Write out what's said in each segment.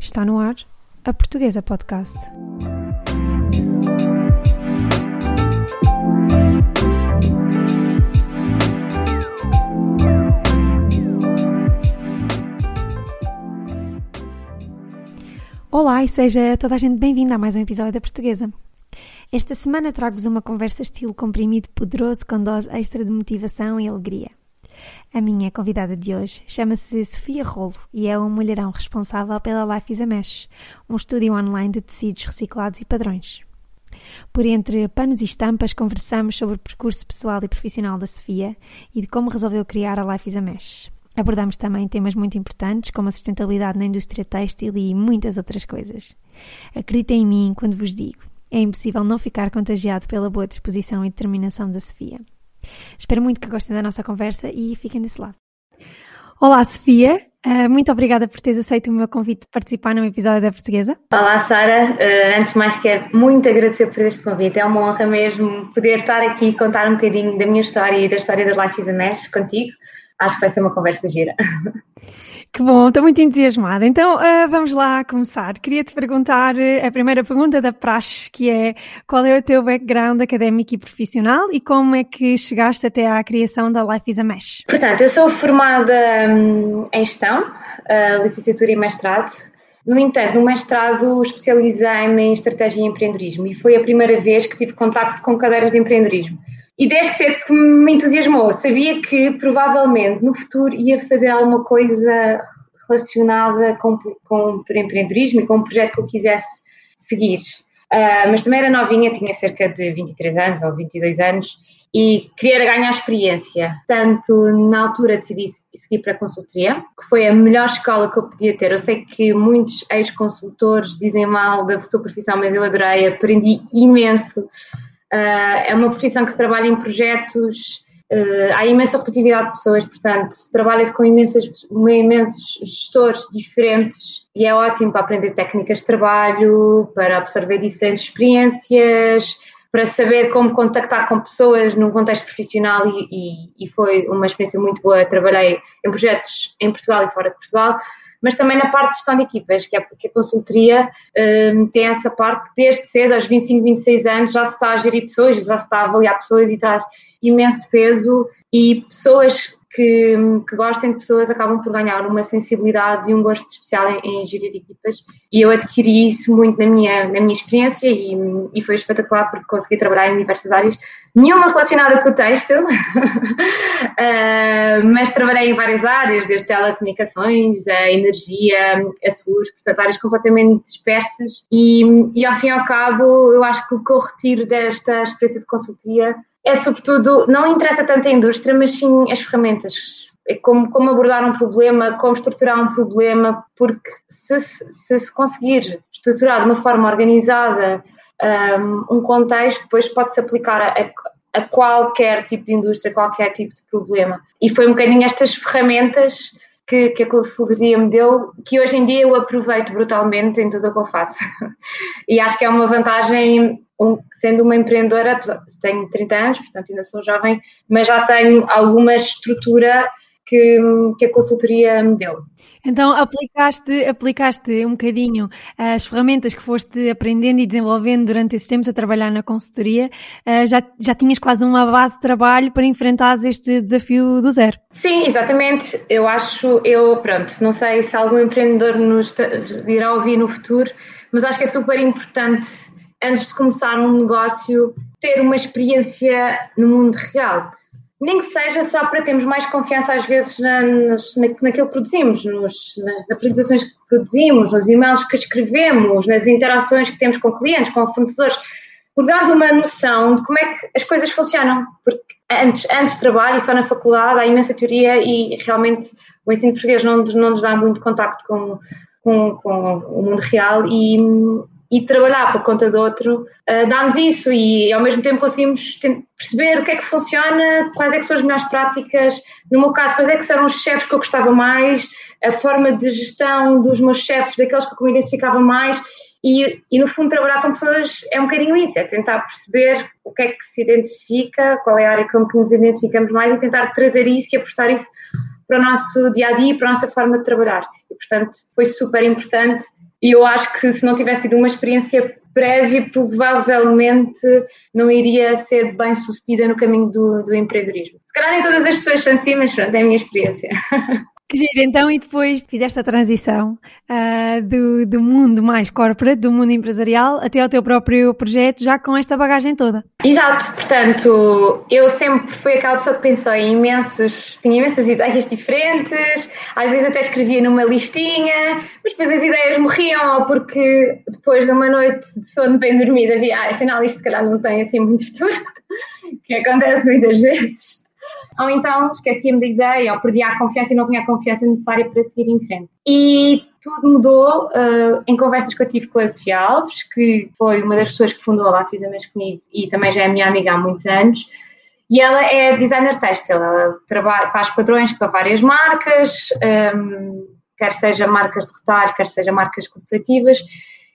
Está no ar a Portuguesa Podcast. Olá e seja toda a gente bem-vinda a mais um episódio da Portuguesa. Esta semana trago-vos uma conversa estilo comprimido poderoso com dose extra de motivação e alegria. A minha convidada de hoje chama-se Sofia Rolo e é uma mulherão responsável pela Life is a Mesh, um estúdio online de tecidos reciclados e padrões. Por entre panos e estampas, conversamos sobre o percurso pessoal e profissional da Sofia e de como resolveu criar a Life is a Mesh. Abordamos também temas muito importantes como a sustentabilidade na indústria têxtil e muitas outras coisas. Acreditem em mim quando vos digo, é impossível não ficar contagiado pela boa disposição e determinação da Sofia. Espero muito que gostem da nossa conversa e fiquem desse lado. Olá, Sofia. Uh, muito obrigada por teres aceito o meu convite de participar num episódio da Portuguesa. Olá, Sara. Uh, antes de mais, quero muito agradecer por este convite. É uma honra mesmo poder estar aqui e contar um bocadinho da minha história e da história da Life is a Mesh contigo. Acho que vai ser uma conversa gira. Que bom, estou muito entusiasmada. Então uh, vamos lá começar. Queria-te perguntar uh, a primeira pergunta da Praxe, que é qual é o teu background académico e profissional e como é que chegaste até à criação da Life is a Mesh? Portanto, eu sou formada um, em gestão, uh, licenciatura e mestrado. No entanto, no mestrado especializei-me em estratégia e empreendedorismo e foi a primeira vez que tive contacto com cadeiras de empreendedorismo. E desde cedo que me entusiasmou. Sabia que provavelmente no futuro ia fazer alguma coisa relacionada com, com empreendedorismo e com um projeto que eu quisesse seguir. Uh, mas também era novinha, tinha cerca de 23 anos ou 22 anos e queria ganhar experiência. Tanto na altura decidi seguir para a consultoria, que foi a melhor escola que eu podia ter. Eu sei que muitos ex-consultores dizem mal da sua profissão, mas eu adorei, aprendi imenso. Uh, é uma profissão que trabalha em projetos, uh, há imensa rotatividade de pessoas, portanto, trabalha-se com imensas, imensos gestores diferentes e é ótimo para aprender técnicas de trabalho, para absorver diferentes experiências, para saber como contactar com pessoas num contexto profissional e, e, e foi uma experiência muito boa. Trabalhei em projetos em Portugal e fora de Portugal mas também na parte de gestão de equipas, que, é, que a consultoria um, tem essa parte que desde cedo, aos 25, 26 anos, já se está a gerir pessoas, já se está a avaliar pessoas e traz imenso peso e pessoas que, que, gostem de pessoas acabam por ganhar uma sensibilidade e um gosto especial em, em gerir equipas. E eu adquiri isso muito na minha, na minha experiência e, e foi espetacular porque consegui trabalhar em diversas áreas, nenhuma relacionada com o têxtil, uh, mas trabalhei em várias áreas, desde telecomunicações, a energia, a seguros, portanto áreas completamente dispersas. E, e ao fim e ao cabo eu acho que o que eu retiro desta experiência de consultoria é sobretudo, não interessa tanto a indústria, mas sim as ferramentas. É como, como abordar um problema, como estruturar um problema, porque se se, se conseguir estruturar de uma forma organizada um, um contexto, depois pode-se aplicar a, a, qualquer tipo de indústria, qualquer tipo de problema. E foi um bocadinho estas ferramentas que, que, a consultoria me deu, que hoje em dia eu aproveito brutalmente em tudo o que eu faço. e acho que é uma vantagem um, sendo uma empreendedora, tenho 30 anos, portanto ainda sou jovem, mas já tenho alguma estrutura que, que, a consultoria me deu. Então aplicaste, aplicaste um bocadinho as ferramentas que foste aprendendo e desenvolvendo durante esses tempos a trabalhar na consultoria, eh, já, já tinhas quase uma base de trabalho para enfrentar este desafio do zero. Sim, exatamente. Eu acho, eu pronto, não sei se algum empreendedor nos irá ouvir no futuro, mas acho que é super importante antes de começar um negócio, ter uma experiência no mundo real. Nem que seja só para termos mais confiança, às vezes, na, nas, na, naquilo que produzimos, nos, nas apresentações que produzimos, nos e-mails que escrevemos, nas interações que temos com clientes, com fornecedores, por dar uma noção de como é que as coisas funcionam. Porque antes, antes de trabalho e só na faculdade há imensa teoria e realmente o ensino português não, não nos dá muito contacto com, com, com o mundo real e, e trabalhar por conta de outro, uh, dá-nos isso e ao mesmo tempo conseguimos perceber o que é que funciona, quais é que são as melhores práticas, no meu caso, quais é que eram os chefes que eu gostava mais, a forma de gestão dos meus chefes, daqueles que eu me identificava mais e, e no fundo trabalhar com pessoas é um bocadinho isso, é tentar perceber o que é que se identifica, qual é a área com que nos identificamos mais e tentar trazer isso e apostar isso para o nosso dia-a-dia -dia, e para a nossa forma de trabalhar. E portanto foi super importante E eu acho que se não tivesse tido uma experiência prévia, provavelmente não iria ser bem sucedida no caminho do, do empreendedorismo. Se calhar nem todas as pessoas são assim, mas pronto, é a minha experiência. Que giro, então, e depois fizeste a transição uh, do, do mundo mais corporate, do mundo empresarial, até ao teu próprio projeto, já com esta bagagem toda. Exato, portanto, eu sempre fui aquela pessoa que pensou em imensos, tinha imensas ideias diferentes, às vezes até escrevia numa listinha, mas depois as ideias morriam, ou porque depois de uma noite de sono bem dormida, havia, ah, afinal isto se calhar não tem assim muito futuro, que acontece muitas vezes ou então esquecia-me da ideia, ou perdia a confiança e não tinha a confiança necessária para seguir em frente. E tudo mudou uh, em conversas que eu tive com a Sofia Alves, que foi uma das pessoas que fundou a Lá Fiz a Mês comigo e também já é minha amiga há muitos anos. E ela é designer têxtil, ela trabalha, faz padrões para várias marcas, um, quer seja marcas de retalho, quer seja marcas corporativas.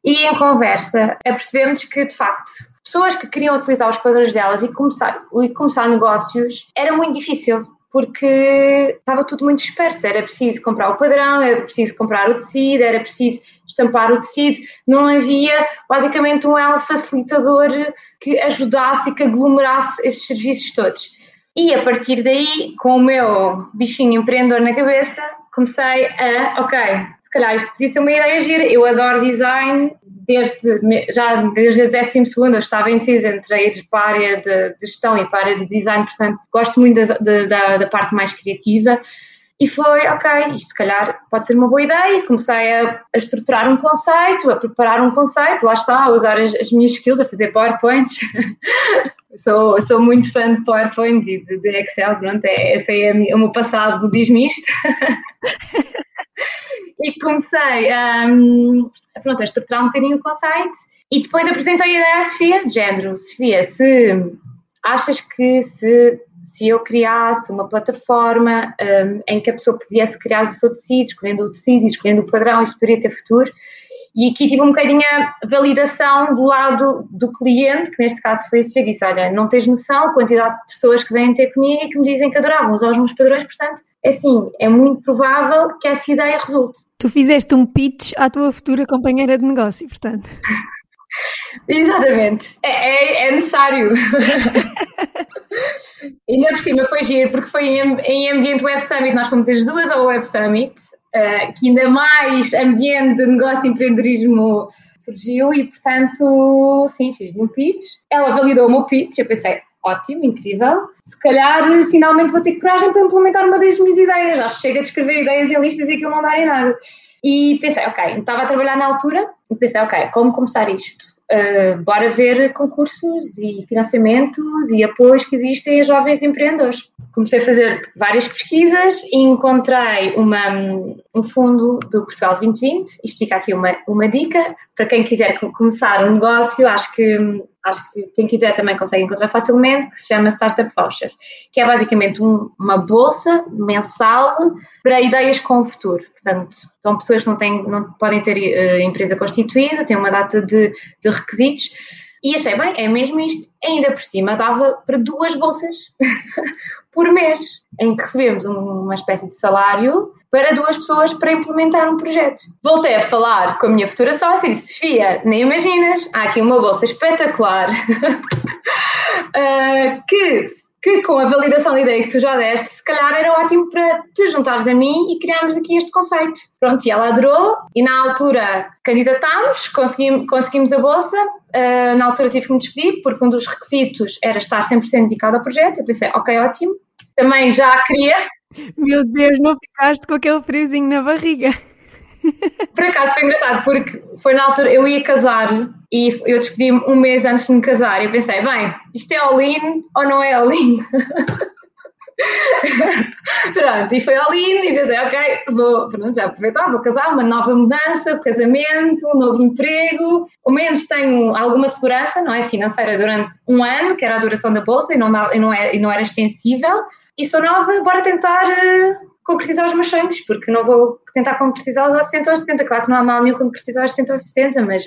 E em conversa apercebemos que, de facto, pessoas que queriam utilizar os padrões delas e começar, e começar negócios era muito difícil porque estava tudo muito disperso. Era preciso comprar o padrão, era preciso comprar o tecido, era preciso estampar o tecido. Não havia basicamente um facilitador que ajudasse e que aglomerasse esses serviços todos. E a partir daí, com o meu bichinho empreendedor na cabeça, comecei a, ok, calhar isto podia ser uma ideia gira. Eu adoro design, desde, já desde décimo segundo eu estava indecisa entre ir para a área de, gestão e para a área de design, portanto gosto muito da, da, da, parte mais criativa e foi, ok, isto se calhar pode ser uma boa ideia, comecei a, a estruturar um conceito, a preparar um conceito, lá está, a usar as, as minhas skills, a fazer PowerPoints, sou, sou muito fã de PowerPoint e de, de Excel, pronto, é, foi o meu passado diz-me e comecei um, pronto, a estruturar um bocadinho o conceito. E depois apresentei a ideia à Sofia, de género, Sofia, se achas que se, se eu criasse uma plataforma um, em que a pessoa pudesse criar o seu tecido, escolhendo o tecido, escolhendo o padrão, isto poderia ter futuro, e aqui tive um bocadinho a validação do lado do cliente, que neste caso foi esse, e disse, olha, não tens noção a quantidade de pessoas que vêm ter comigo e que me dizem que adoravam usar os meus padrões, portanto, é assim, é muito provável que essa ideia resulte. Tu fizeste um pitch à tua futura companheira de negócio, portanto. Exatamente, é, é, é necessário. Ainda por cima foi giro, porque foi em, em ambiente Web Summit, nós fomos as duas ao Web Summit, uh, que ainda mais ambiente de negócio e empreendedorismo surgiu e, portanto, sim, fiz um pitch. Ela validou o meu pitch, eu pensei, ótimo, incrível. Se calhar finalmente vou ter coragem para implementar uma das minhas ideias. Já chega de escrever ideias em listas e aquilo não darem nada. E pensei, ok, estava a trabalhar na altura e pensei, ok, como começar isto? Uh, bora ver concursos e financiamentos e apoios que existem a jovens empreendedores. Comecei a fazer várias pesquisas e encontrei uma, um fundo do Portugal 2020. Isto fica aqui uma, uma dica para quem quiser começar um negócio. Acho que acho que quem quiser também consegue encontrar facilmente, que se chama Startup Voucher, que é basicamente um, uma bolsa mensal para ideias com o futuro. Portanto, são pessoas que não, têm, não podem ter uh, empresa constituída, têm uma data de, de requisitos, e achei, bem, é mesmo isto. Ainda por cima dava para duas bolsas por mês, em que recebemos uma espécie de salário para duas pessoas para implementar um projeto. Voltei a falar com a minha futura sócia e disse: Sofia, nem imaginas, há aqui uma bolsa espetacular uh, que, que, com a validação da ideia que tu já deste, se calhar era ótimo para te juntares a mim e criarmos aqui este conceito. Pronto, e ela adorou e na altura candidatámos, conseguimos, conseguimos a bolsa. Uh, na altura tive que me despedir porque um dos requisitos era estar 100% dedicado ao projeto. Eu pensei, ok, ótimo. Também já queria meu Deus, não ficaste com aquele friozinho na barriga. Por acaso foi engraçado, porque foi na altura, eu ia casar e eu despedi-me um mês antes de me casar e eu pensei, bem, isto é all-in ou não é all-in? pronto, e foi all-in e pensei, ok, vou, pronto, já aproveitar, vou casar, uma nova mudança, casamento, um novo emprego, ao menos tenho alguma segurança, não é, financeira durante um ano, que era a duração da bolsa e não, e não, é, e não era extensível, e sou nova, bora tentar uh, concretizar os meus sonhos, porque não vou tentar concretizá-los aos 60 ou 70. Claro que não há mal nenhum concretizar aos 60 ou 70, mas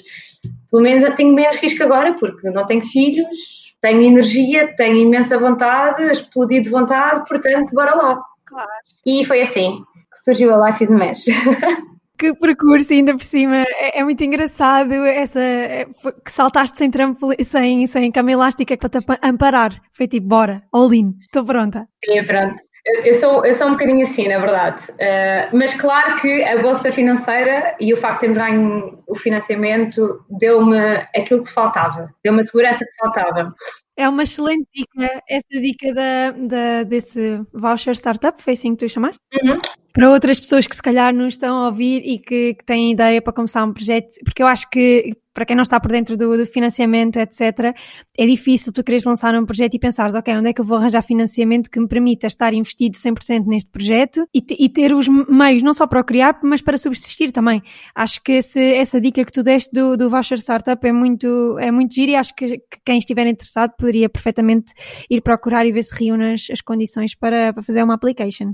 pelo menos tenho menos risco agora, porque não tenho filhos, tenho energia, tenho imensa vontade, explodi de vontade, portanto, bora lá. Claro. E foi assim que surgiu a Life is a Mesh. Que percurso, ainda por cima. É, é muito engraçado essa, é, que saltaste sem, trampolim, sem, sem cama elástica para te amparar. Foi tipo, bora, all in, estou pronta. Sim, pronto. Eu sou, eu sou um bocadinho assim, na verdade. Uh, mas claro que a bolsa financeira e o facto de termos ganho o financiamento deu-me aquilo que faltava, deu-me a segurança que faltava. É uma excelente dica, essa dica da, da, desse voucher startup, foi assim que tu chamaste? Uhum para outras pessoas que se calhar não estão a ouvir e que, que, têm ideia para começar um projeto, porque eu acho que para quem não está por dentro do, do, financiamento, etc., é difícil tu queres lançar um projeto e pensares, ok, onde é que eu vou arranjar financiamento que me permita estar investido 100% neste projeto e, e, ter os meios não só para o criar, mas para subsistir também. Acho que esse, essa dica que tu deste do, do voucher startup é muito, é muito gira e acho que, que, quem estiver interessado poderia perfeitamente ir procurar e ver se reúne as, as condições para, para fazer uma application.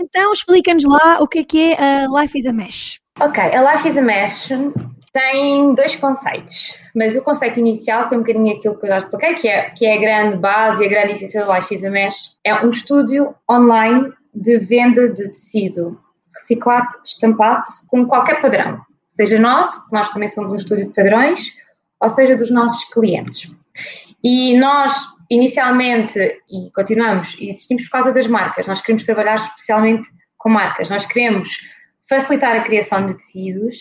Então, explica-nos lá o que é que é a Life is a Mesh. Ok, a Life is a Mesh tem dois conceitos, mas o conceito inicial foi um bocadinho aquilo que eu já expliquei, que é, que é a grande base e a grande essência da Life is a Mesh. É um estúdio online de venda de tecido reciclado, estampado, com qualquer padrão, seja nosso, que nós também somos um estúdio de padrões, ou seja dos nossos clientes. E nós inicialmente, e continuamos, existimos por causa das marcas. Nós queremos trabalhar especialmente com marcas. Nós queremos facilitar a criação de tecidos,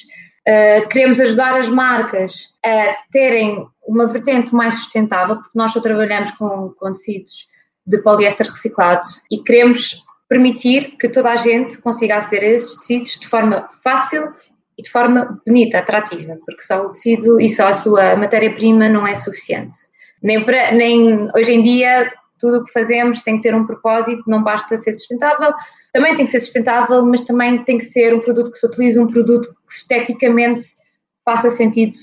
uh, queremos ajudar as marcas a terem uma vertente mais sustentável, porque nós só trabalhamos com, com tecidos de poliéster reciclado e queremos permitir que toda a gente consiga aceder a esses tecidos de forma fácil e de forma bonita, atrativa, porque só o tecido e só a sua matéria-prima não é suficiente nem, para, nem hoje em dia tudo o que fazemos tem que ter um propósito, não basta ser sustentável, também tem que ser sustentável, mas também tem que ser um produto que se utilize, um produto que esteticamente faça sentido.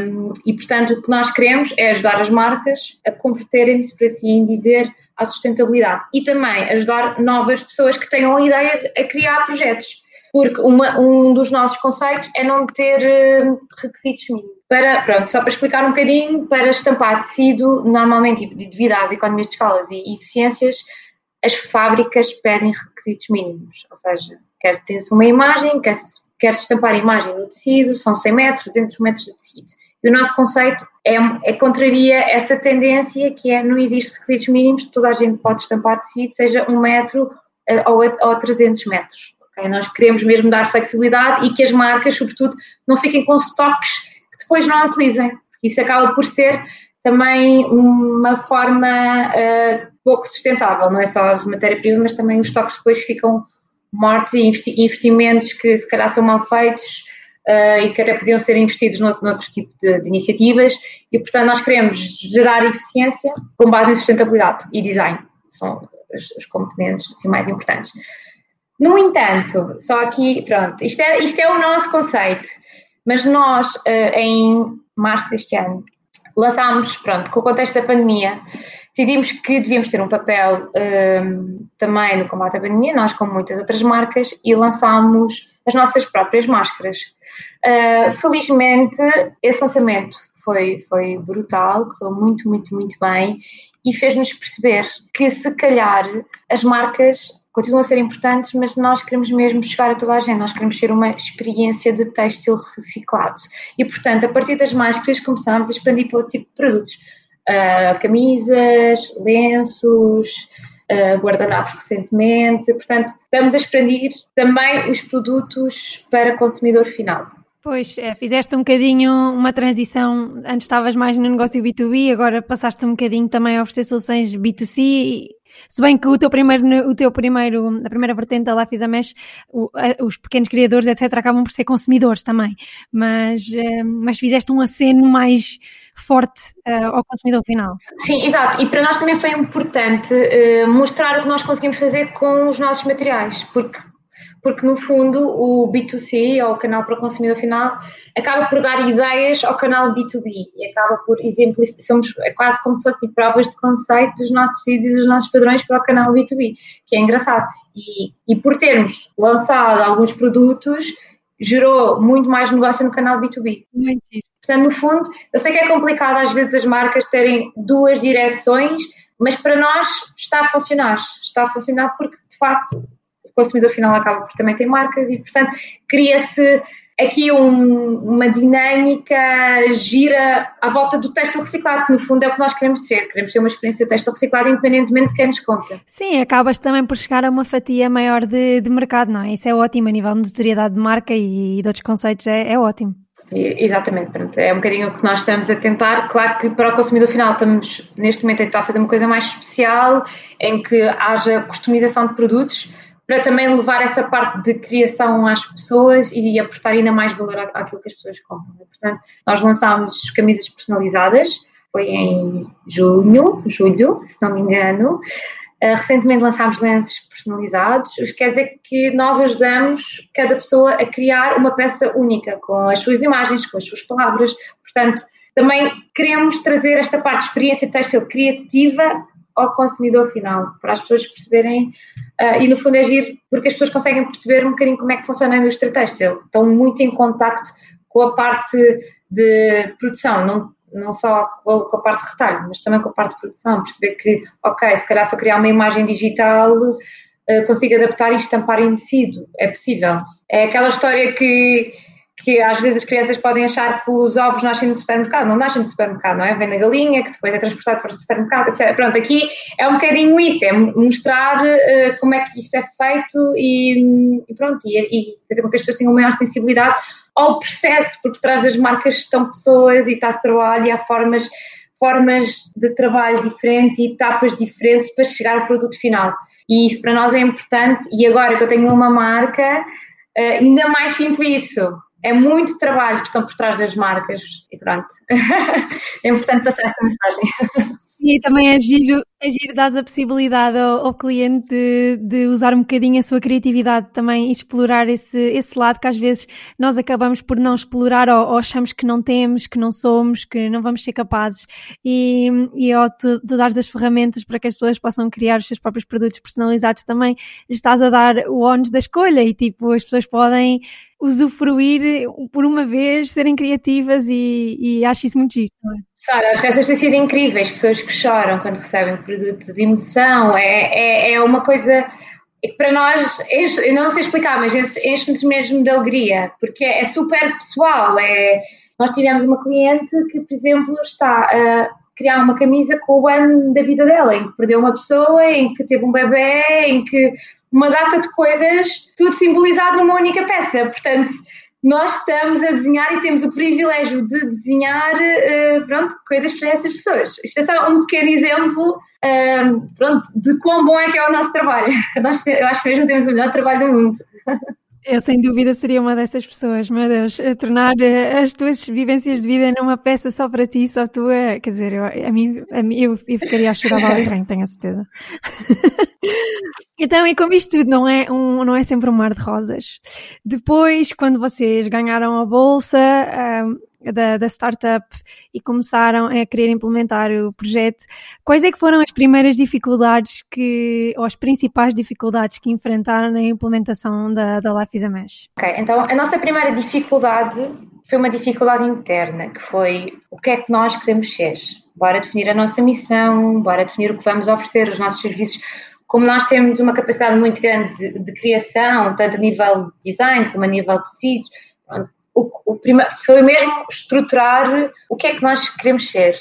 Um, e, portanto, o que nós queremos é ajudar as marcas a converterem-se, por assim dizer, à sustentabilidade. E também ajudar novas pessoas que tenham ideias a criar projetos porque uma, um dos nossos conceitos é não ter uh, requisitos mínimos. Para, pronto, só para explicar um bocadinho, para estampar tecido, normalmente, devido às economias de escalas e, eficiências, as fábricas pedem requisitos mínimos, ou seja, quer ter-se uma imagem, quer, quer estampar a imagem no tecido, são 100 metros, 200 metros de tecido. E o nosso conceito é, é contraria essa tendência que é não existe requisitos mínimos, toda a gente pode estampar tecido, seja um metro uh, ou, ou 300 metros. Okay? Nós queremos mesmo dar flexibilidade e que as marcas, sobretudo, não fiquem com estoques que depois não utilizem. Isso acaba por ser também uma forma uh, pouco sustentável, não é só a matéria-prima, mas também os estoques depois ficam mortos e investimentos que se calhar são mal feitos uh, e que até podiam ser investidos noutro, noutro tipo de, de, iniciativas e, portanto, nós queremos gerar eficiência com base em sustentabilidade e design. São os, os componentes assim, mais importantes. No entanto, só aqui, pronto, isto é, isto é o nosso conceito, mas nós, uh, em março deste ano, lançámos, pronto, com o contexto da pandemia, decidimos que devíamos ter um papel um, ehm, também no combate à pandemia, nós como muitas outras marcas, e lançámos as nossas próprias máscaras. Uh, felizmente, esse lançamento foi, foi brutal, correu muito, muito, muito bem e fez-nos perceber que se calhar as marcas continuam a ser importantes, mas nós queremos mesmo chegar a toda a gente, nós queremos ser uma experiência de têxtil reciclado. E, portanto, a partir das máscaras começámos a expandir para outro tipo de produtos. Uh, camisas, lenços, uh, guardanapos recentemente, portanto, estamos a expandir também os produtos para consumidor final. Pois, é, fizeste um bocadinho uma transição, antes estavas mais no negócio B2B, agora passaste um bocadinho também a oferecer soluções B2C e se bem que o teu primeiro, o teu primeiro, a primeira vertente da Life is a Mesh, os pequenos criadores, etc., acabam por ser consumidores também. Mas, eh, mas fizeste um aceno mais forte uh, ao consumidor final. Sim, exato. E para nós também foi importante uh, mostrar o que nós conseguimos fazer com os nossos materiais, porque porque no fundo o B2C, ou o canal para o consumidor final, acaba por dar ideias ao canal B2B e acaba por exemplificar, somos é quase como se fossem tipo, provas de conceito dos nossos sítios e dos nossos padrões para o canal B2B, que é engraçado. E, e por termos lançado alguns produtos, gerou muito mais negócio no canal B2B. Muito. Portanto, no fundo, eu sei que é complicado às vezes as marcas terem duas direções, mas para nós está a funcionar. Está a funcionar porque, de facto, consumidor final acaba por também ter marcas e, portanto, cria-se aqui um, uma dinâmica gira à volta do texto reciclado, que no fundo é o que nós queremos ser. Queremos ter uma experiência de texto reciclado independentemente de quem nos compra. Sim, acabas também por chegar a uma fatia maior de, de mercado, não é? Isso é ótimo a nível de notoriedade de marca e, e de outros conceitos, é, é ótimo. Exatamente, pronto, é um bocadinho o que nós estamos a tentar. Claro que para o consumidor final estamos neste momento a tentar fazer uma coisa mais especial, em que haja customização de produtos, para também levar essa parte de criação às pessoas e apostar ainda mais valor àquilo que as pessoas compram. Portanto, nós lançámos camisas personalizadas, foi em junho, julho, se não me engano. Uh, recentemente lançámos lenços personalizados, o que quer dizer que nós ajudamos cada pessoa a criar uma peça única, com as suas imagens, com as suas palavras. Portanto, também queremos trazer esta parte de experiência têxtil criativa ao consumidor final, para as pessoas perceberem, uh, e no fundo é agir porque as pessoas conseguem perceber um bocadinho como é que funciona a indústria têxtil. Estão muito em contacto com a parte de produção, não, não só com a parte de retalho, mas também com a parte de produção, perceber que, ok, se calhar se eu criar uma imagem digital, uh, consigo adaptar e estampar em tecido, é possível. É aquela história que que às vezes as crianças podem achar que os ovos nascem no supermercado, não nascem no supermercado, não é? Vem na galinha, que depois é transportado para o supermercado, etc. Pronto, aqui é um bocadinho isso, é mostrar uh, como é que isto é feito e, e pronto, e, e, fazer com que as pessoas tenham maior sensibilidade ao processo, porque por trás das marcas estão pessoas e está trabalho e há formas, formas de trabalho diferentes e etapas diferentes para chegar ao produto final. E isso para nós é importante e agora que eu tenho uma marca, uh, ainda mais sinto isso é muito trabalho que estão por trás das marcas e pronto. é importante passar essa mensagem. E também é giro, é giro dar a possibilidade ao, ao cliente de, de, usar um bocadinho a sua criatividade também e explorar esse, esse lado que às vezes nós acabamos por não explorar ou, ou achamos que não temos, que não somos, que não vamos ser capazes. E, e ao tu, tu dares as ferramentas para que as pessoas possam criar os seus próprios produtos personalizados também, estás a dar o ónus da escolha e tipo, as pessoas podem usufruir por uma vez, serem criativas e, e acho isso muito giro. É? Sara, as reações têm sido incríveis, pessoas que choram quando recebem produto de emoção, é, é, é uma coisa que para nós, eu não sei explicar, mas enche-nos mesmo de alegria, porque é, é super pessoal, é, nós tivemos uma cliente que, por exemplo, está a criar uma camisa com o ano da vida dela, em que perdeu uma pessoa, em que teve um bebê, em que uma data de coisas, tudo simbolizado numa única peça. Portanto, nós estamos a desenhar e temos o privilégio de desenhar uh, pronto, coisas para essas pessoas. Isto é só um pequeno exemplo uh, pronto, de quão bom é que é o nosso trabalho. Nós, eu acho que mesmo temos o melhor trabalho do mundo. Eu, sem dúvida, seria uma dessas pessoas, meu Deus, tornar eh, as tuas vivências de vida numa peça só para ti, só tua, quer dizer, eu, a mim, a mim eu, eu ficaria a chorar mal e tenho a certeza. então, e como isto tudo não é, um, não é sempre um mar de rosas, depois, quando vocês ganharam a bolsa, um, da, da startup e começaram a querer implementar o projeto, quais é que foram as primeiras dificuldades que, ou as principais dificuldades que enfrentaram na implementação da, da Life is a Mesh? Ok, então a nossa primeira dificuldade foi uma dificuldade interna, que foi o que é que nós queremos ser. Bora definir a nossa missão, bora definir o que vamos oferecer, os nossos serviços como nós temos uma capacidade muito grande de, de, criação, tanto a nível de design como a nível de tecidos, o, o foi mesmo estruturar o que é que nós queremos ser.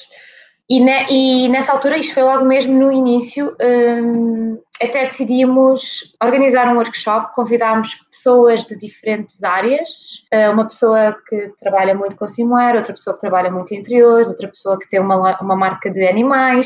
E, ne, e nessa altura, isto foi logo mesmo no início, um, até decidimos organizar um workshop, convidámos pessoas de diferentes áreas, uh, uma pessoa que trabalha muito com swimwear, outra pessoa que trabalha muito em interiores, outra pessoa que tem uma, uma marca de animais,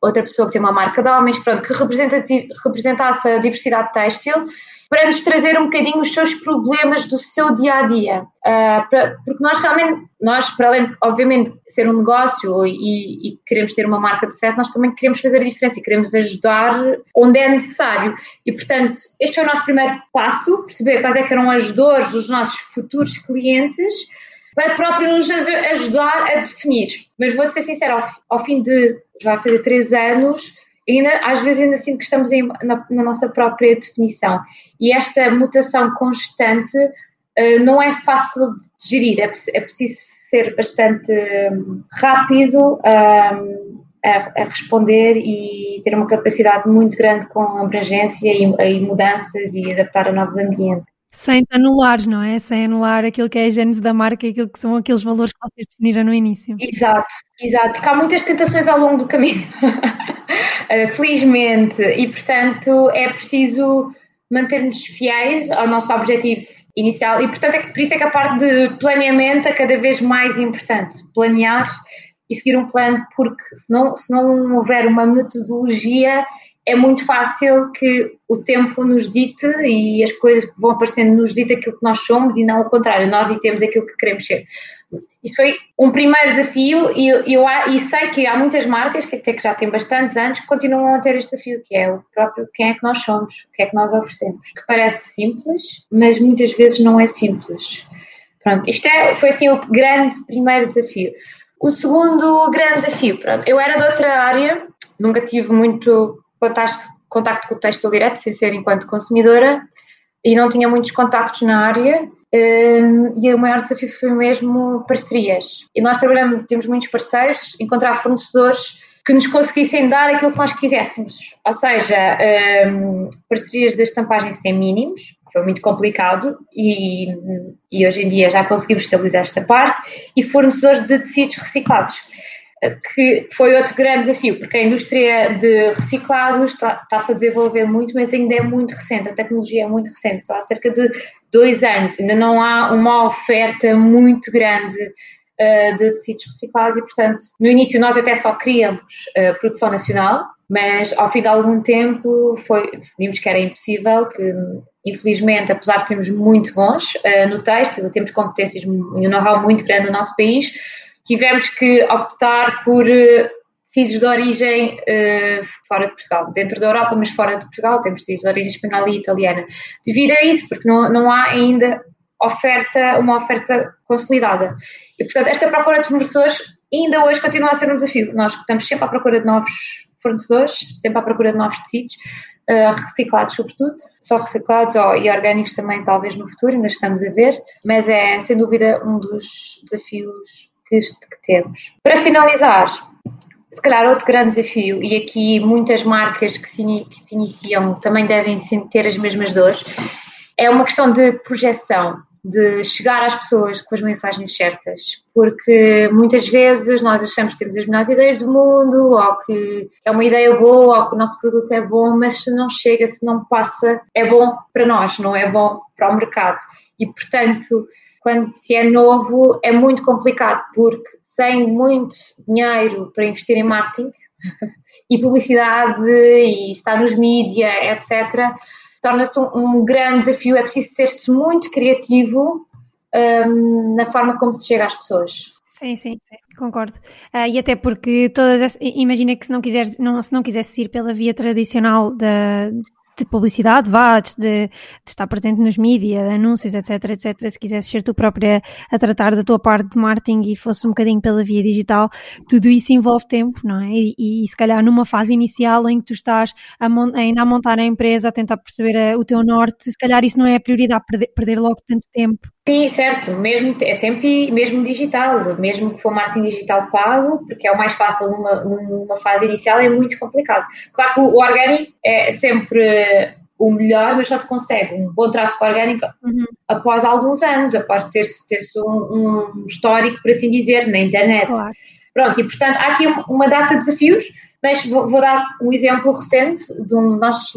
outra pessoa que tem uma marca de homens, pronto, que representasse a diversidade têxtil para nos trazer um bocadinho os seus problemas do seu dia a dia. Uh, porque nós realmente, nós, para além obviamente, ser um negócio e, e, queremos ter uma marca de sucesso, nós também queremos fazer a diferença e queremos ajudar onde é necessário. E, portanto, este foi o nosso primeiro passo, perceber quais é que eram as dores dos nossos futuros clientes para próprio nos ajudar a definir. Mas vou-te ser sincera, ao, ao fim de, já vai fazer três anos, ainda, às vezes ainda sinto que estamos em, na, na, nossa própria definição. E esta mutação constante uh, não é fácil de gerir, é, é preciso ser bastante um, rápido um, a, a, responder e ter uma capacidade muito grande com abrangência e, e mudanças e adaptar a novos ambientes. Sem te anular, não é? Sem anular aquilo que é a gênese da marca e aquilo que são aqueles valores que vocês definiram no início. Exato, exato, porque há muitas tentações ao longo do caminho, eh, felizmente, e portanto é preciso manter-nos fiéis ao nosso objetivo inicial e portanto é que, por isso é que a parte de planeamento é cada vez mais importante, planear e seguir um plano, porque se não, se não houver uma metodologia é muito fácil que o tempo nos dite e as coisas que vão aparecendo nos dite aquilo que nós somos e não o contrário, nós ditemos aquilo que queremos ser. Isso foi um primeiro desafio e eu, e sei que há muitas marcas que até que já têm bastantes anos que continuam a ter este desafio, que é o próprio quem é que nós somos, o que é que nós oferecemos, que parece simples, mas muitas vezes não é simples. Pronto, isto é, foi assim o grande primeiro desafio. O segundo grande desafio, pronto, eu era de outra área, nunca tive muito contacto, contacto com o texto direto, sem ser enquanto consumidora, e não tinha muitos contactos na área. Um, e o maior desafio foi mesmo parcerias. E nós trabalhamos, temos muitos parceiros, encontrar fornecedores que nos conseguissem dar aquilo que nós quiséssemos. Ou seja, um, parcerias de estampagem sem mínimos, foi muito complicado, e, e hoje em dia já conseguimos estabilizar esta parte, e fornecedores de tecidos reciclados que foi outro grande desafio, porque a indústria de reciclados está-se está a desenvolver muito, mas ainda é muito recente, a tecnologia é muito recente, só há cerca de dois anos, ainda não há uma oferta muito grande uh, de tecidos reciclados e, portanto, no início nós até só queríamos uh, produção nacional, mas ao fim de algum tempo foi, vimos que era impossível, que infelizmente, apesar de termos muito bons uh, no texto, temos competências e um know-how muito grande no nosso país, tivemos que optar por uh, tecidos de origem uh, fora de Portugal, dentro da Europa, mas fora de Portugal, temos tecidos de origem espanhola e italiana. Devido a isso, porque não, não há ainda oferta, uma oferta consolidada. E, portanto, esta procura de fornecedores ainda hoje continua a ser um desafio. Nós estamos sempre à procura de novos fornecedores, sempre à procura de novos tecidos, uh, reciclados sobretudo, só reciclados e orgânicos também talvez no futuro, ainda estamos a ver, mas é sem dúvida um dos desafios que, que temos. Para finalizar, se calhar outro grande desafio, e aqui muitas marcas que se, que se iniciam também devem ter as mesmas dores, é uma questão de projeção, de chegar às pessoas com as mensagens certas, porque muitas vezes nós achamos que temos as melhores ideias do mundo, ou que é uma ideia boa, ou que o nosso produto é bom, mas se não chega, se não passa, é bom para nós, não é bom para o mercado. E portanto, quando se é novo é muito complicado, porque sem muito dinheiro para investir em marketing e publicidade e estar nos mídia, etc., torna-se um, um, grande desafio. É preciso ser-se muito criativo um, na forma como se chega às pessoas. Sim, sim, sim concordo. Uh, e até porque todas imagina que se não quiseres, não, se não quisesse ir pela via tradicional da, de publicidade, vá, de, de, estar presente nos mídias, anúncios, etc, etc. Se quisesse ser tu própria a tratar da tua parte de marketing e fosse um bocadinho pela via digital, tudo isso envolve tempo, não é? E, e se calhar numa fase inicial em que tu estás a ainda a montar a empresa, a tentar perceber a, o teu norte, se calhar isso não é a prioridade, perder, perder logo tanto tempo. Sim, certo, mesmo é tempo e mesmo digital, mesmo que for marketing digital pago, porque é o mais fácil numa, numa fase inicial, é muito complicado. Claro que o, o orgânico é sempre o melhor, mas só se consegue um bom tráfego orgânico uhum. após alguns anos, após ter-se ter um, um, histórico, por assim dizer, na internet. Claro. Pronto, e portanto há aqui uma data de desafios, mas vou, vou dar um exemplo recente de um, nós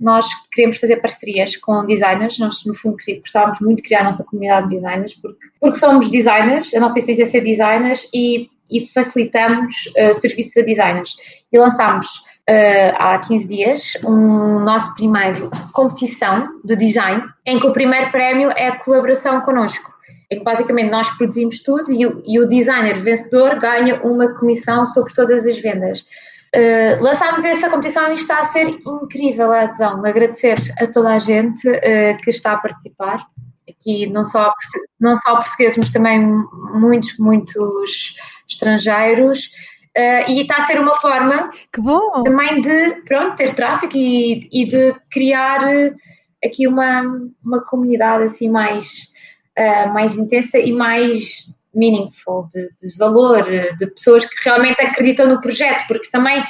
nós queremos fazer parcerias com designers, nós no fundo gostávamos muito de criar a nossa comunidade de designers, porque, porque somos designers, a nossa essência é ser designers e, e facilitamos uh, serviços a designers. E lançámos uh, há 15 dias um nosso primeiro competição de design, em que o primeiro prémio é a colaboração connosco. Em que basicamente nós produzimos tudo e o, e o designer vencedor ganha uma comissão sobre todas as vendas. Uh, lançámos essa competição e está a ser incrível a adesão. Agradecer a toda a gente uh, que está a participar. Aqui não só, não só portugueses, mas também muitos, muitos estrangeiros. Uh, e está a ser uma forma também de pronto, ter tráfego e, e de criar aqui uma, uma comunidade assim mais, mais intensa e mais meaningful, de, de valor, de pessoas que realmente acreditam no projeto, porque também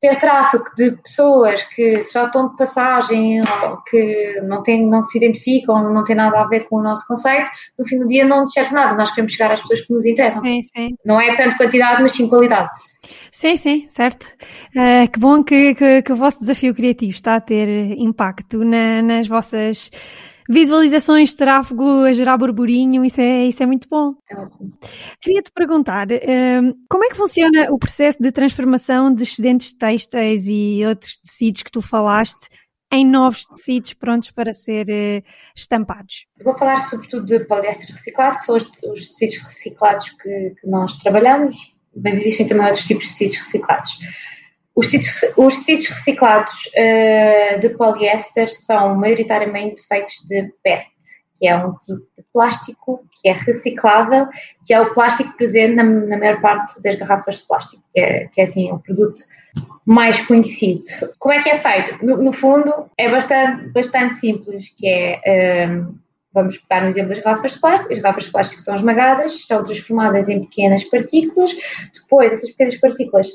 ter tráfego de pessoas que já estão de passagem ou que não, têm, não se identificam, não têm nada a ver com o nosso conceito, no fim do dia não nos serve nada. Nós queremos chegar às pessoas que nos interessam. Sim, sim. Não é tanto quantidade, mas sim qualidade. Sim, sim, certo. Uh, que bom que, que, que, o vosso desafio criativo está a ter impacto na, nas vossas visualizações de tráfego a gerar burburinho, isso é, isso é muito bom. É ótimo. Queria-te perguntar, hum, como é que funciona o processo de transformação de excedentes têxteis e outros tecidos que tu falaste em novos tecidos prontos para ser eh, estampados? Vou falar sobretudo de poliéster reciclado, que são os, os tecidos reciclados que, que nós trabalhamos, mas existem também outros tipos de tecidos reciclados. Os tecidos, os tecidos reciclados uh, de poliéster são maioritariamente feitos de PET, que é um tipo de plástico que é reciclável, que é o plástico presente na, na maior parte das garrafas de plástico, que é, que é assim o produto mais conhecido. Como é que é feito? No, no fundo, é bastante, bastante simples, que é... Um, ehm, vamos pegar no exemplo das garrafas de plástico, as garrafas de plástico são esmagadas, são transformadas em pequenas partículas, depois essas pequenas partículas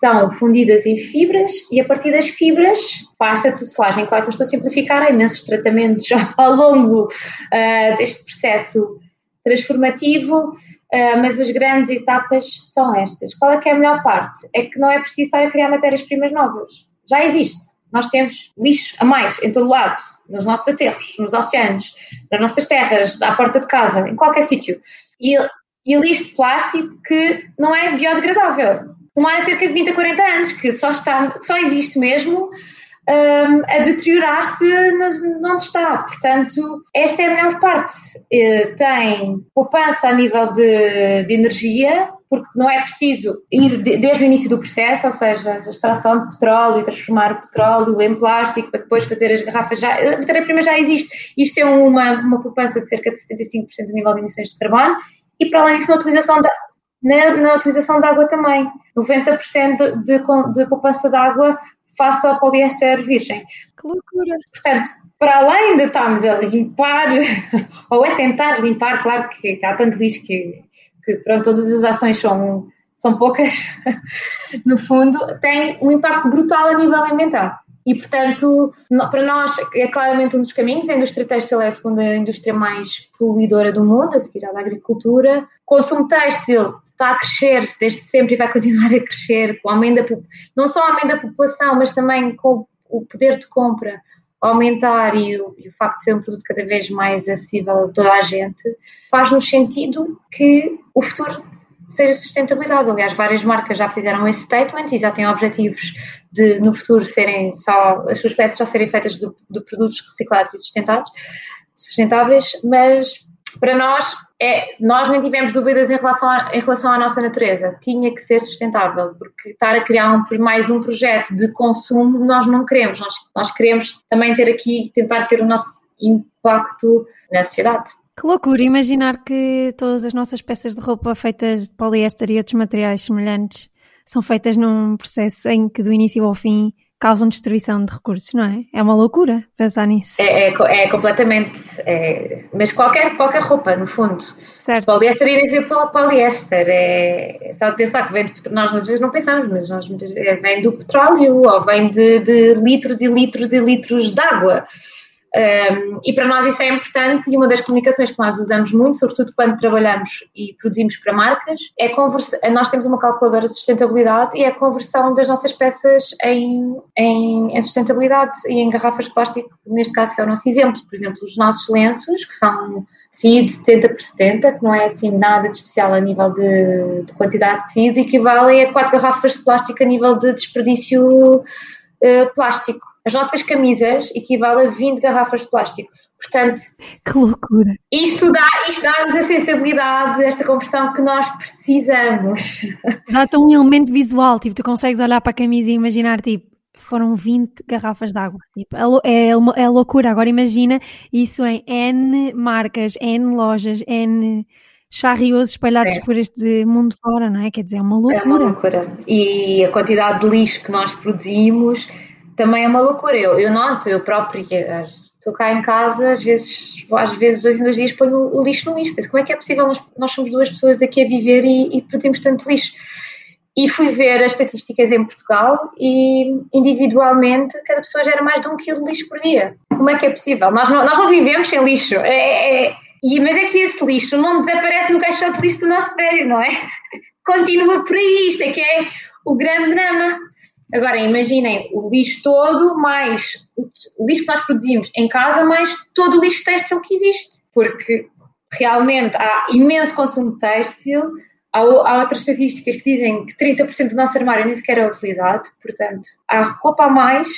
são fundidas em fibras e a partir das fibras passa a tecelagem. Claro que estou a simplificar, há imensos tratamentos ao longo uh, deste processo transformativo, uh, mas as grandes etapas são estas. Qual é que é a melhor parte? É que não é preciso estar a criar matérias-primas novas. Já existe. Nós temos lixo a mais em todo lado, nos nossos aterros, nos oceanos, nas nossas terras, à porta de casa, em qualquer sítio. E, e lixo de plástico que não é biodegradável demora cerca de 20 a 40 anos, que só, está, só existe mesmo um, a deteriorar-se onde está. Portanto, esta é a melhor parte. Uh, tem poupança a nível de, de, energia, porque não é preciso ir de, desde o início do processo, ou seja, a extração de petróleo e transformar o petróleo em plástico para depois fazer as garrafas. Já, a matéria-prima já existe. Isto é uma, uma poupança de cerca de 75% a nível de emissões de carbono. E para além disso, na utilização da, na, na utilização de água também. 90% de, de, poupança de água face ao poliéster virgem. Que loucura! Portanto, para além de estarmos a limpar, ou a tentar limpar, claro que, que há tanto lixo que, que pronto, todas as ações são, são poucas, no fundo, tem um impacto brutal a nível ambiental. E, portanto, para nós é claramente um dos caminhos. A indústria têxtil é a segunda indústria mais poluidora do mundo, a seguir à da agricultura. O consumo têxtil está a crescer desde sempre e vai continuar a crescer, com aumento da, não só o aumento da população, mas também com o poder de compra aumentar e o, e o, facto de ser um produto cada vez mais acessível a toda a gente, faz-nos sentido que o futuro seja sustentabilidade. Aliás, várias marcas já fizeram esse statement e já têm objetivos de no futuro serem só, as suas peças só serem feitas de, de produtos reciclados e sustentados, sustentáveis, mas para nós, é, nós nem tivemos dúvidas em relação, a, em relação à nossa natureza. Tinha que ser sustentável, porque estar a criar um, mais um projeto de consumo nós não queremos. Nós, nós queremos também ter aqui, tentar ter o nosso impacto na sociedade. Que loucura imaginar que todas as nossas peças de roupa feitas de poliéster e outros materiais semelhantes são feitas num processo em que do início ao fim causam destruição de recursos, não é? É uma loucura pensar nisso. É, é, é completamente. É, mas qualquer, qualquer roupa, no fundo. Certo. Poliéster irem ser poliéster. É, é só de pensar que vem de petróleo. Nós às vezes não pensamos, mas nós, é, vem do petróleo ou vem de, de litros e litros e litros de água. Um, e para nós isso é importante e uma das comunicações que nós usamos muito, sobretudo quando trabalhamos e produzimos para marcas, é conversa nós temos uma calculadora de sustentabilidade e é a conversão das nossas peças em, em, em, sustentabilidade e em garrafas de plástico, neste caso que é o nosso exemplo. Por exemplo, os nossos lenços, que são tecido 70 por 70, que não é assim nada de especial a nível de, de quantidade de tecido, equivalem a quatro garrafas de plástico a nível de desperdício uh, plástico. As nossas camisas equivalem a 20 garrafas de plástico. Portanto, que loucura! Isto dá-nos isto dá a sensibilidade desta conversão que nós precisamos. Dá-te um elemento visual, tipo, tu consegues olhar para a camisa e imaginar, tipo, foram 20 garrafas de água. Tipo, é, é, é loucura. Agora imagina isso em N marcas, N lojas, N charriosos espalhados é. por este mundo fora, não é? Quer dizer, é uma loucura. É uma loucura. E a quantidade de lixo que nós produzimos também é uma loucura. Eu, eu noto, eu própria, Estou cá em casa, às vezes, às vezes dois em dois dias ponho o lixo no lixo. Penso, como é que é possível? Nós, nós somos duas pessoas aqui a viver e, e produzimos tanto lixo. E fui ver as estatísticas em Portugal e individualmente cada pessoa gera mais de um quilo de lixo por dia. Como é que é possível? Nós não, nós não vivemos sem lixo. É, é, é e, mas é que esse lixo não desaparece no caixote de lixo do nosso prédio, não é? Continua por aí. Isto é que é o grande drama. Agora, imaginem o lixo todo, mais o lixo que nós produzimos em casa, mais todo o lixo têxtil que existe. Porque realmente há imenso consumo de têxtil, há, há, outras estatísticas que dizem que 30% do nosso armário nem sequer é utilizado, portanto, há roupa a mais,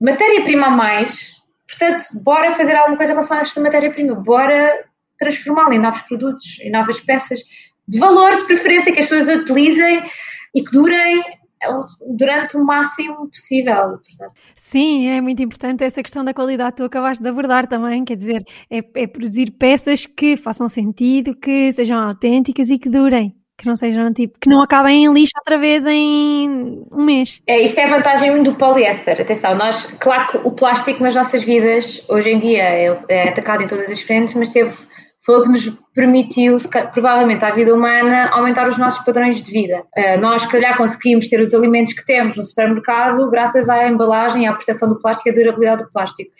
matéria-prima a mais, portanto, bora fazer alguma coisa em relação a esta matéria-prima, bora transformá-la em novos produtos, em novas peças de valor, de preferência, que as pessoas utilizem e que durem durante o máximo possível. Portanto. Sim, é muito importante essa questão da qualidade que tu acabaste de abordar também, quer dizer, é, é produzir peças que façam sentido, que sejam autênticas e que durem que não sejam tipo, que não acabem em lixo outra vez em um mês. É, isto é a vantagem do poliéster. Atenção, nós, claro que o plástico nas nossas vidas, hoje em dia, é, é atacado em todas as frentes, mas teve foi o que nos permitiu, provavelmente, à vida humana, aumentar os nossos padrões de vida. Uh, nós, se calhar, conseguimos ter os alimentos que temos no supermercado graças à embalagem, à proteção do plástico e à durabilidade do plástico.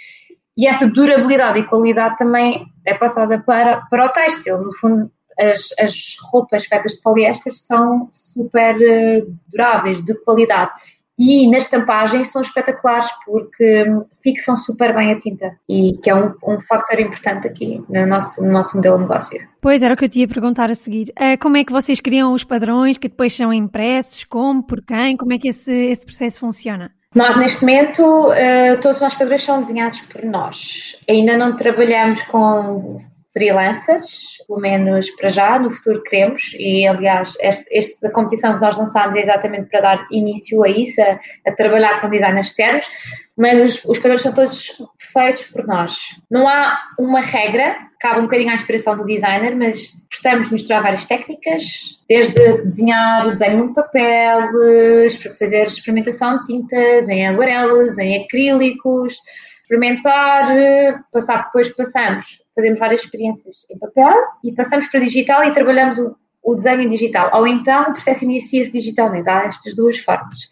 E essa durabilidade e qualidade também é passada para, para o têxtil. No fundo, as, as roupas feitas de poliéster são super uh, duráveis, de qualidade e nas tampagens são espetaculares porque fixam super bem a tinta e que é um, um fator importante aqui no nosso, no nosso modelo de negócio. Pois era o que eu te ia perguntar a seguir. Uh, como é que vocês criam os padrões que depois são impressos? Como? Por quem? Como é que esse, esse processo funciona? Nós, neste momento, uh, todos os nossos padrões são desenhados por nós. Ainda não trabalhamos com freelancers, pelo menos para já, no futuro queremos, e aliás, este, esta competição que nós lançámos é exatamente para dar início a isso, a, a trabalhar com designers externos, mas os, os padrões são todos feitos por nós. Não há uma regra, cabe um bocadinho à inspiração do designer, mas gostamos de misturar várias técnicas, desde desenhar o desenho no papel, fazer experimentação de tintas, em aguarelas, em acrílicos, experimentar, passar depois passamos fazemos várias experiências em papel e passamos para digital e trabalhamos o, o desenho em digital. Ou então o processo inicia-se digitalmente. Há estas duas formas.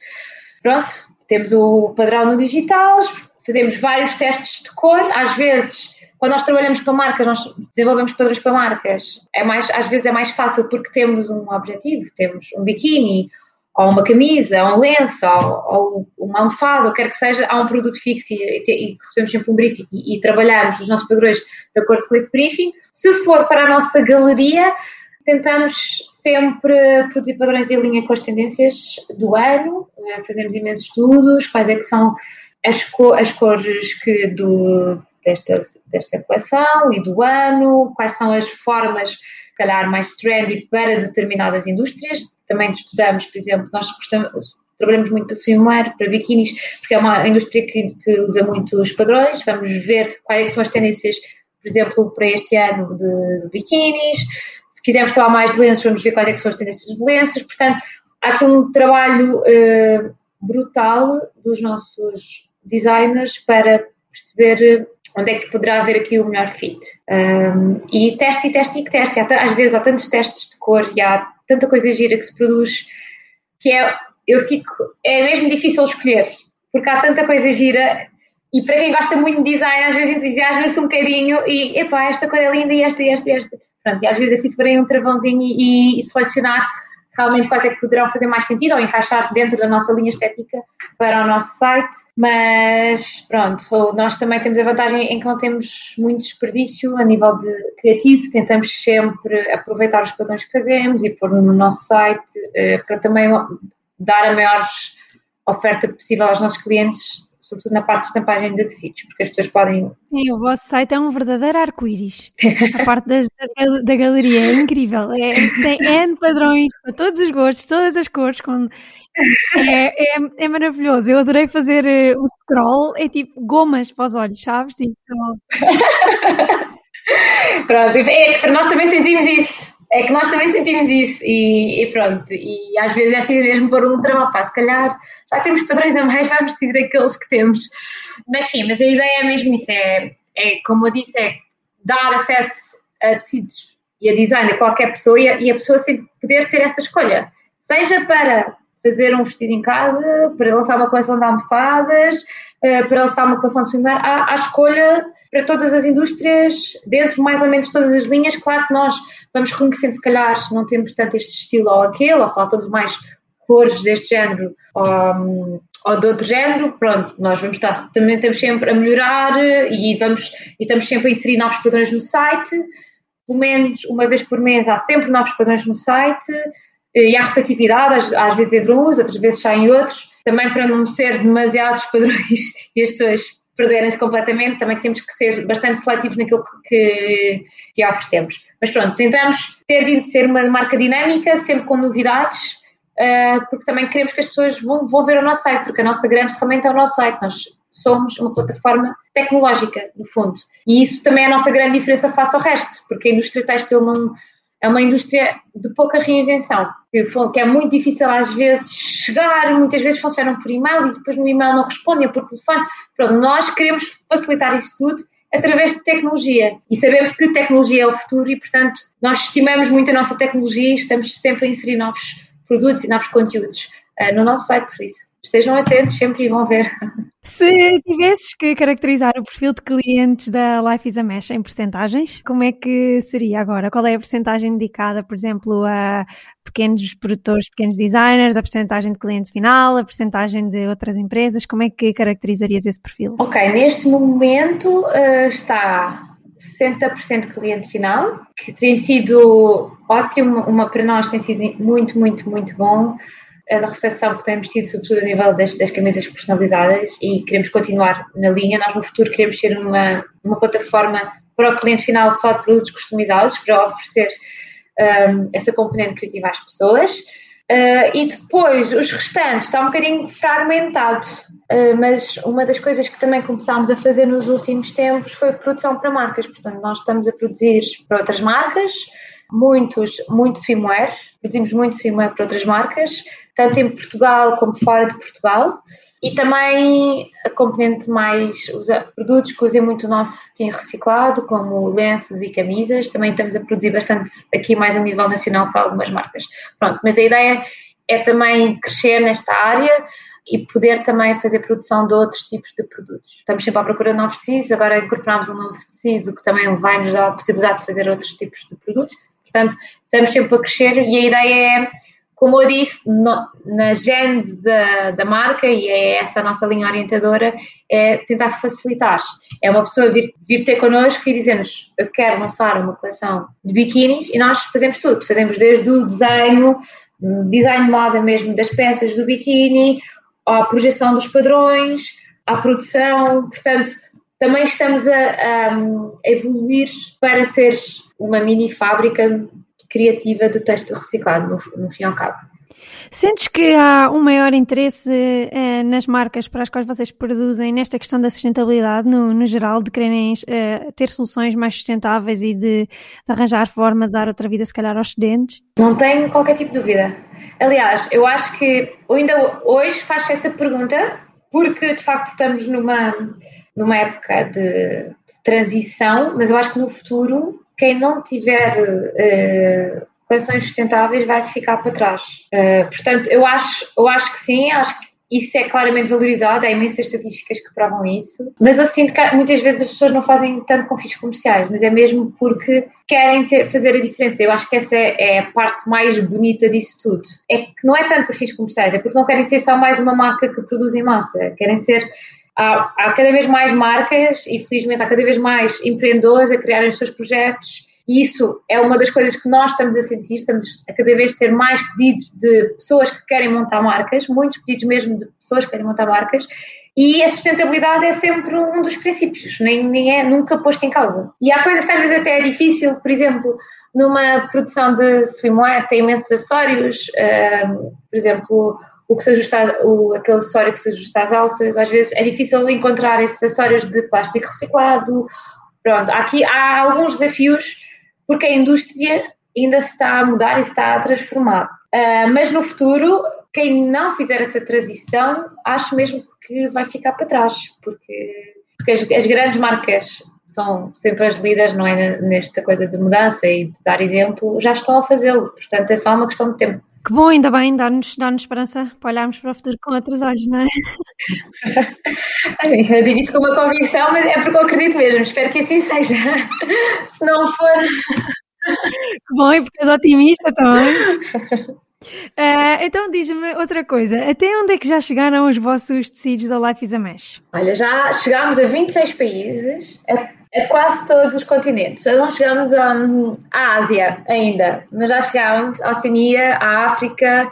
Pronto, temos o padrão no digital, fazemos vários testes de cor, às vezes quando nós trabalhamos para marcas, nós desenvolvemos padrões para marcas, é mais, às vezes é mais fácil porque temos um objetivo, temos um biquíni ou uma camisa, ou um lenço, ou, ou uma almofada, ou quer que seja, há um produto fixo e, e recebemos sempre um briefing e, e, trabalhamos os nossos padrões de acordo com esse briefing. Se for para a nossa galeria, tentamos sempre produzir padrões em linha com as tendências do ano, eh, fazemos imensos estudos, quais é que são as, co as cores que do, desta, desta coleção e do ano, quais são as formas calhar mais trendy para determinadas indústrias. Também estudamos, por exemplo, nós gostamos, trabalhamos muito para swimwear, para biquínis, porque é uma indústria que, que usa muitos padrões. Vamos ver quais são as tendências, por exemplo, para este ano de, de. Se quisermos falar mais de lenços, vamos ver quais é são as tendências de lenços. Portanto, há aqui um trabalho uh, brutal dos nossos designers para perceber onde é que poderá haver aqui o melhor fit. Um, e teste e teste e teste. Às vezes há tantos testes de cor e há tanta coisa gira que se produz que é, eu fico, é mesmo difícil escolher, porque há tanta coisa gira e para quem gosta muito de design, às vezes entusiasma-se um bocadinho e, epá, esta cor é linda e esta e esta e esta. Pronto, e às vezes assim se um travãozinho e, e selecionar realmente quais é que poderão fazer mais sentido ou encaixar dentro da nossa linha estética para o nosso site, mas pronto, nós também temos a vantagem em que não temos muito desperdício a nível de criativo, tentamos sempre aproveitar os padrões que fazemos e pôr no nosso site eh, para também dar a maior oferta possível aos nossos clientes sobretudo na parte de estampagem de tecidos, porque as pessoas podem. Sim, o vosso site é um verdadeiro arco-íris. a parte das, das, da galeria é incrível. É, tem N padrões para todos os gostos, todas as cores. Com... É, é, é maravilhoso. Eu adorei fazer uh, o scroll, é tipo gomas para os olhos, sabes? Tipo, Pronto, é para nós também sentimos isso. É que nós também sentimos isso e, e pronto, e às vezes é assim mesmo pôr um trabalho, pá, se calhar já temos padrões a mais, vamos seguir aqueles que temos. Mas sim, mas a ideia é mesmo isso, é é, como eu disse, é dar acesso a tecidos e a design a qualquer pessoa e a, e a pessoa sempre poder ter essa escolha. Seja para fazer um vestido em casa, para lançar uma coleção de almofadas, eh, para lançar uma coleção de primeiro, há, há escolha para todas as indústrias, dentro mais ou menos todas as linhas. Claro que nós vamos reconhecendo, se calhar, não temos tanto este estilo ou aquele, ou faltam mais cores deste género ou, ou de outro género, pronto, nós vamos estar, também estamos sempre a melhorar e, vamos, e estamos sempre a inserir novos padrões no site, pelo menos uma vez por mês há sempre novos padrões no site e há rotatividade, às, às vezes entram uns, outras vezes saem outros, também para não ser demasiados padrões e as pessoas perderem-se completamente, também temos que ser bastante seletivos naquilo que, que oferecemos. Mas pronto, tentamos ter de ser uma marca dinâmica, sempre com novidades, uh, porque também queremos que as pessoas vão, vão ver o nosso site, porque a nossa grande ferramenta é o nosso site. Nós somos uma plataforma tecnológica, no fundo. E isso também é a nossa grande diferença face ao resto, porque a indústria têxtil não é uma indústria de pouca reinvenção, que, é muito difícil às vezes chegar, muitas vezes funcionam por e-mail e depois no e-mail não respondem por telefone. Pronto, nós queremos facilitar isso tudo através de tecnologia e sabemos que tecnologia é o futuro e, portanto, nós estimamos muito a nossa tecnologia e estamos sempre a inserir novos produtos e novos conteúdos uh, no nosso site, por isso estejam atentos sempre e vão ver. Se tivesses que caracterizar o perfil de clientes da Life is a Mesh em percentagens, como é que seria agora? Qual é a percentagem dedicada, por exemplo, a pequenos produtores, pequenos designers, a percentagem de cliente final, a percentagem de outras empresas? Como é que caracterizarias esse perfil? Ok, neste momento uh, está 60% cliente final, que tem sido ótimo, uma para nós tem sido muito, muito, muito bom a recepção que temos tido, sobretudo a nível das, das, camisas personalizadas, e queremos continuar na linha. Nós, no futuro, queremos ser uma, uma plataforma para o cliente final só de produtos customizados, para oferecer um, essa componente criativa às pessoas. Uh, e depois, os restantes, está um bocadinho fragmentado, uh, mas uma das coisas que também começámos a fazer nos últimos tempos foi produção para marcas. Portanto, nós estamos a produzir para outras marcas, muitos, muito swimwear, produzimos muito swimwear para outras marcas, tanto em Portugal como fora de Portugal. E também a componente mais, usa, produtos que usem muito o nosso reciclado, como lenços e camisas. Também estamos a produzir bastante aqui mais a nível nacional para algumas marcas. Pronto, mas a ideia é também crescer nesta área e poder também fazer produção de outros tipos de produtos. Estamos sempre à procura de novos tecidos, agora incorporamos um novo tecido que também vai nos dar a possibilidade de fazer outros tipos de produtos. Portanto, estamos sempre a crescer e a ideia é como eu disse, no, na gênese da, da, marca, e é essa a nossa linha orientadora, é tentar facilitar. É uma pessoa vir, vir ter connosco e dizer-nos: Eu quero lançar uma coleção de biquínis, e nós fazemos tudo. Fazemos desde o desenho, design de moda mesmo das peças do biquíni, à projeção dos padrões, à produção. Portanto, também estamos a, a, a evoluir para ser uma mini fábrica criativa de texto reciclado, no, no fim ao cabo. Sentes que há um maior interesse eh, nas marcas para as quais vocês produzem nesta questão da sustentabilidade, no, no geral, de quererem eh, ter soluções mais sustentáveis e de, de, arranjar forma de dar outra vida, se calhar, aos estudantes? Não tenho qualquer tipo de dúvida. Aliás, eu acho que ainda hoje faz essa pergunta porque, de facto, estamos numa, numa época de, de transição, mas eu acho que no futuro quem não tiver uh, coleções sustentáveis vai ficar para trás. Uh, portanto, eu acho, eu acho que sim, acho que isso é claramente valorizado, há imensas estatísticas que provam isso, mas eu sinto que muitas vezes as pessoas não fazem tanto com fins comerciais, mas é mesmo porque querem ter, fazer a diferença. Eu acho que essa é, é a parte mais bonita disso tudo. É que não é tanto por fins comerciais, é porque não querem ser só mais uma marca que produz em massa, querem ser há, há, cada vez mais marcas e felizmente há cada vez mais empreendedores a criarem os seus projetos. E isso é uma das coisas que nós estamos a sentir, estamos a cada vez ter mais pedidos de pessoas que querem montar marcas, muitos pedidos mesmo de pessoas que querem montar marcas. E a sustentabilidade é sempre um dos princípios, nem, nem é nunca posto em causa. E há coisas que às vezes até é difícil, por exemplo, numa produção de swimwear tem imensos acessórios, um, por exemplo, o que se ajusta, o, aquele acessório que se ajusta às alças, às vezes é difícil encontrar esses acessórios de plástico reciclado. Pronto, aqui há alguns desafios porque a indústria ainda se está a mudar e se está a transformar. Uh, mas no futuro, quem não fizer essa transição, acho mesmo que vai ficar para trás, porque, porque as, as, grandes marcas são sempre as líderes, não é? Nesta coisa de mudança e de dar exemplo, já estão a fazê-lo. Portanto, é só uma questão de tempo. Que bom, ainda bem, dá-nos dá esperança para olharmos para o futuro com outros olhos, não é? eu digo isso com uma convicção, mas é porque eu acredito mesmo. Espero que assim seja. Se não for. Que bom, e porque és otimista também. Uh, então diz-me outra coisa, até onde é que já chegaram os vossos tecidos da Life is a Mesh? Olha, já chegámos a 26 países, a, a quase todos os continentes. Já não chegámos a, à Ásia ainda, mas já chegámos à Oceania, à África,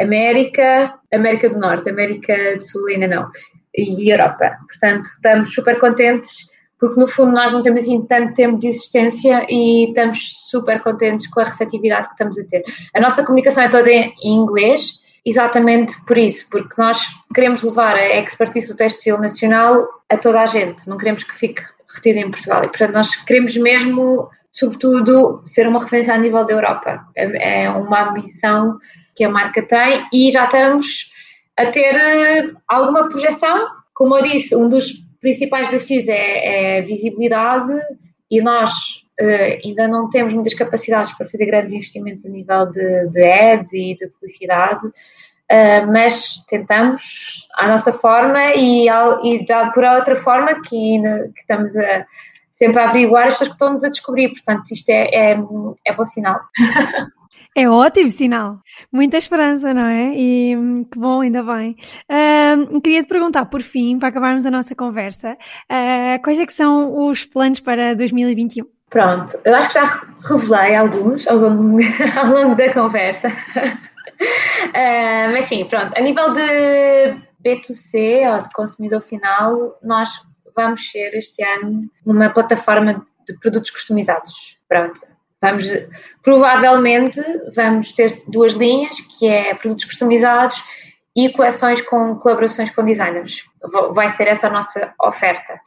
América, América do Norte, América do Sul ainda não, e Europa. Portanto, estamos super contentes porque no fundo nós não temos assim tanto tempo de existência e estamos super contentes com a receptividade que estamos a ter. A nossa comunicação é toda em inglês, exatamente por isso, porque nós queremos levar a expertise do textil nacional a toda a gente, não queremos que fique retido em Portugal e portanto nós queremos mesmo, sobretudo, ser uma referência a nível da Europa. É, é uma ambição que a marca tem e já estamos a ter eh, alguma projeção. Como eu disse, um dos principais desafios é, é visibilidade e nós uh, ainda não temos muitas capacidades para fazer grandes investimentos a nível de, de ads e de publicidade, uh, mas tentamos à nossa forma e, e por outra forma que, que estamos a, sempre a averiguar as pessoas que estão-nos a descobrir, portanto isto é, é, é bom sinal. É ótimo sinal. Muita esperança, não é? E hum, que bom, ainda bem. Uh, queria te perguntar, por fim, para acabarmos a nossa conversa, uh, quais é que são os planos para 2021? Pronto, eu acho que já revelei alguns ao longo, ao longo da conversa. Uh, mas sim, pronto, a nível de B2C, ou de consumidor final, nós vamos ser este ano numa plataforma de produtos customizados. Pronto, Vamos, provavelmente vamos ter duas linhas, que é produtos customizados e coleções com colaborações com designers. Vai ser essa a nossa oferta.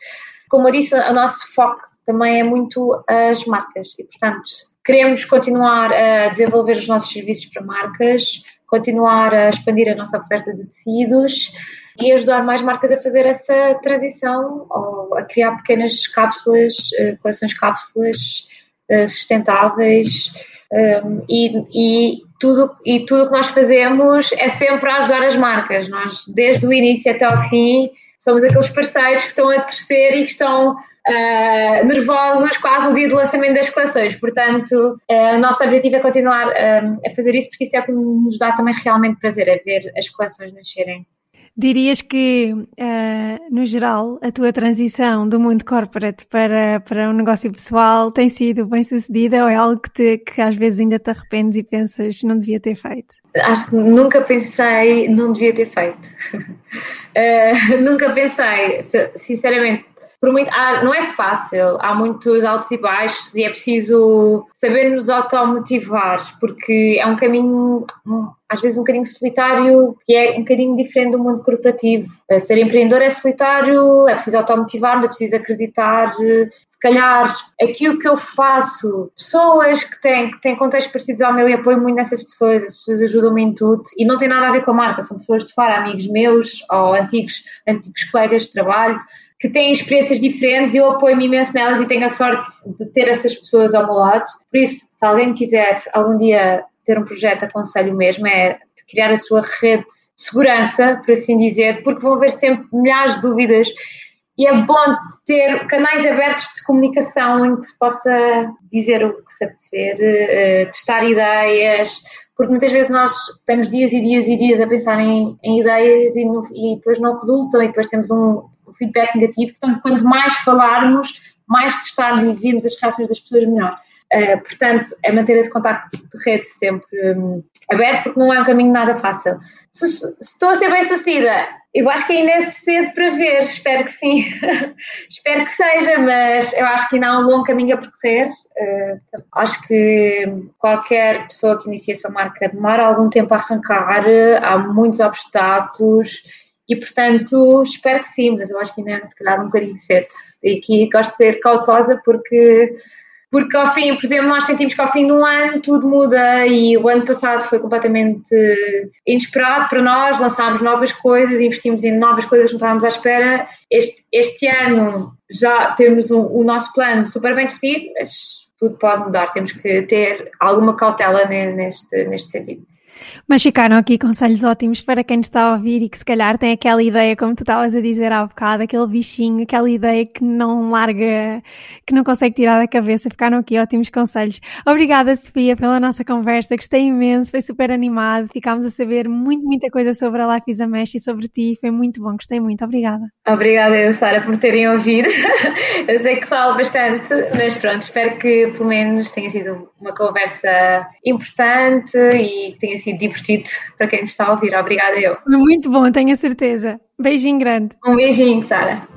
Como eu disse, o nosso foco também é muito as marcas e, portanto, queremos continuar a desenvolver os nossos serviços para marcas, continuar a expandir a nossa oferta de tecidos e ajudar mais marcas a fazer essa transição ou a criar pequenas cápsulas, eh, coleções cápsulas eh, sustentáveis e, e, tudo e tudo que nós fazemos é sempre a ajudar as marcas. Nós, desde o início até ao fim, somos aqueles parceiros que estão a terceiro e que estão uh, nervosos quase no dia do lançamento das coleções. Portanto, uh, o nosso objetivo é continuar uh, a fazer isso porque isso é o que nos dá também realmente prazer, é ver as coleções nascerem Dirias que, no geral, a tua transição do mundo corporate para, para um negócio pessoal tem sido bem sucedida ou é algo que, te, que às vezes ainda te arrependes e pensas não devia ter feito? Acho que nunca pensei não devia ter feito. uh, nunca pensei, sinceramente, por muito, ah, não é fácil, há muitos altos e baixos e é preciso saber nos automotivar, porque é um caminho, às vezes um bocadinho solitário e é um bocadinho diferente do mundo corporativo. Eh, ser empreendedor é solitário, é preciso automotivar, é preciso acreditar, se calhar aquilo que eu faço, pessoas que têm, que têm contextos parecidos ao meu e apoio muito nessas pessoas, as pessoas ajudam-me em tudo e não tem nada a ver com a marca, são pessoas de fora, amigos meus ou antigos, antigos colegas de trabalho que têm experiências diferentes e eu apoio-me imenso nelas e tenho a sorte de ter essas pessoas ao meu lado. Por isso, se alguém quiser algum dia ter um projeto, aconselho mesmo, é de criar a sua rede de segurança, por assim dizer, porque vão haver sempre milhares de dúvidas e é bom ter canais abertos de comunicação em que se possa dizer o que se apetecer, eh, testar ideias, porque muitas vezes nós temos dias e dias e dias a pensar em, em ideias e, no, e, depois não resultam e depois temos um feedback negativo. Portanto, quanto mais falarmos, mais testarmos e virmos as reações das pessoas, melhor. Uh, portanto, é manter esse contacto de rede sempre um, aberto, porque não é um caminho nada fácil. Se, se, estou a ser bem sucedida, eu acho que ainda é cedo para ver, espero que sim. espero que seja, mas eu acho que ainda há um longo caminho a percorrer. Uh, acho que qualquer pessoa que inicia a sua marca demora algum tempo a arrancar, há muitos obstáculos e, portanto, espero que sim, mas eu acho que ainda é, se calhar, um bocadinho cedo. E aqui gosto de ser cautelosa porque, porque, ao fim, por exemplo, nós sentimos que ao fim do ano tudo muda e o ano passado foi completamente inesperado para nós, lançámos novas coisas, investimos em novas coisas não estávamos à espera. Este, este ano já temos um, o nosso plano super bem definido, mas tudo pode mudar, temos que ter alguma cautela neste, neste sentido. Mas ficaram aqui conselhos ótimos para quem está a ouvir e que se calhar tem aquela ideia, como tu estavas a dizer há bocado, aquele bichinho, aquela ideia que não larga, que não consegue tirar da cabeça. Ficaram aqui ótimos conselhos. Obrigada, Sofia, pela nossa conversa. Gostei imenso, foi super animado. Ficámos a saber muito, muita coisa sobre a Life is a Mesh e sobre ti. Foi muito bom, gostei muito. Obrigada. Obrigada, Sara, por terem ouvido. Eu sei que falo bastante, mas pronto, espero que pelo menos tenha sido uma conversa importante e que tenha sido divertido para quem está a ouvir. Obrigada eu. Muito bom, tenho a certeza. Beijinho grande. Um beijinho, Sara.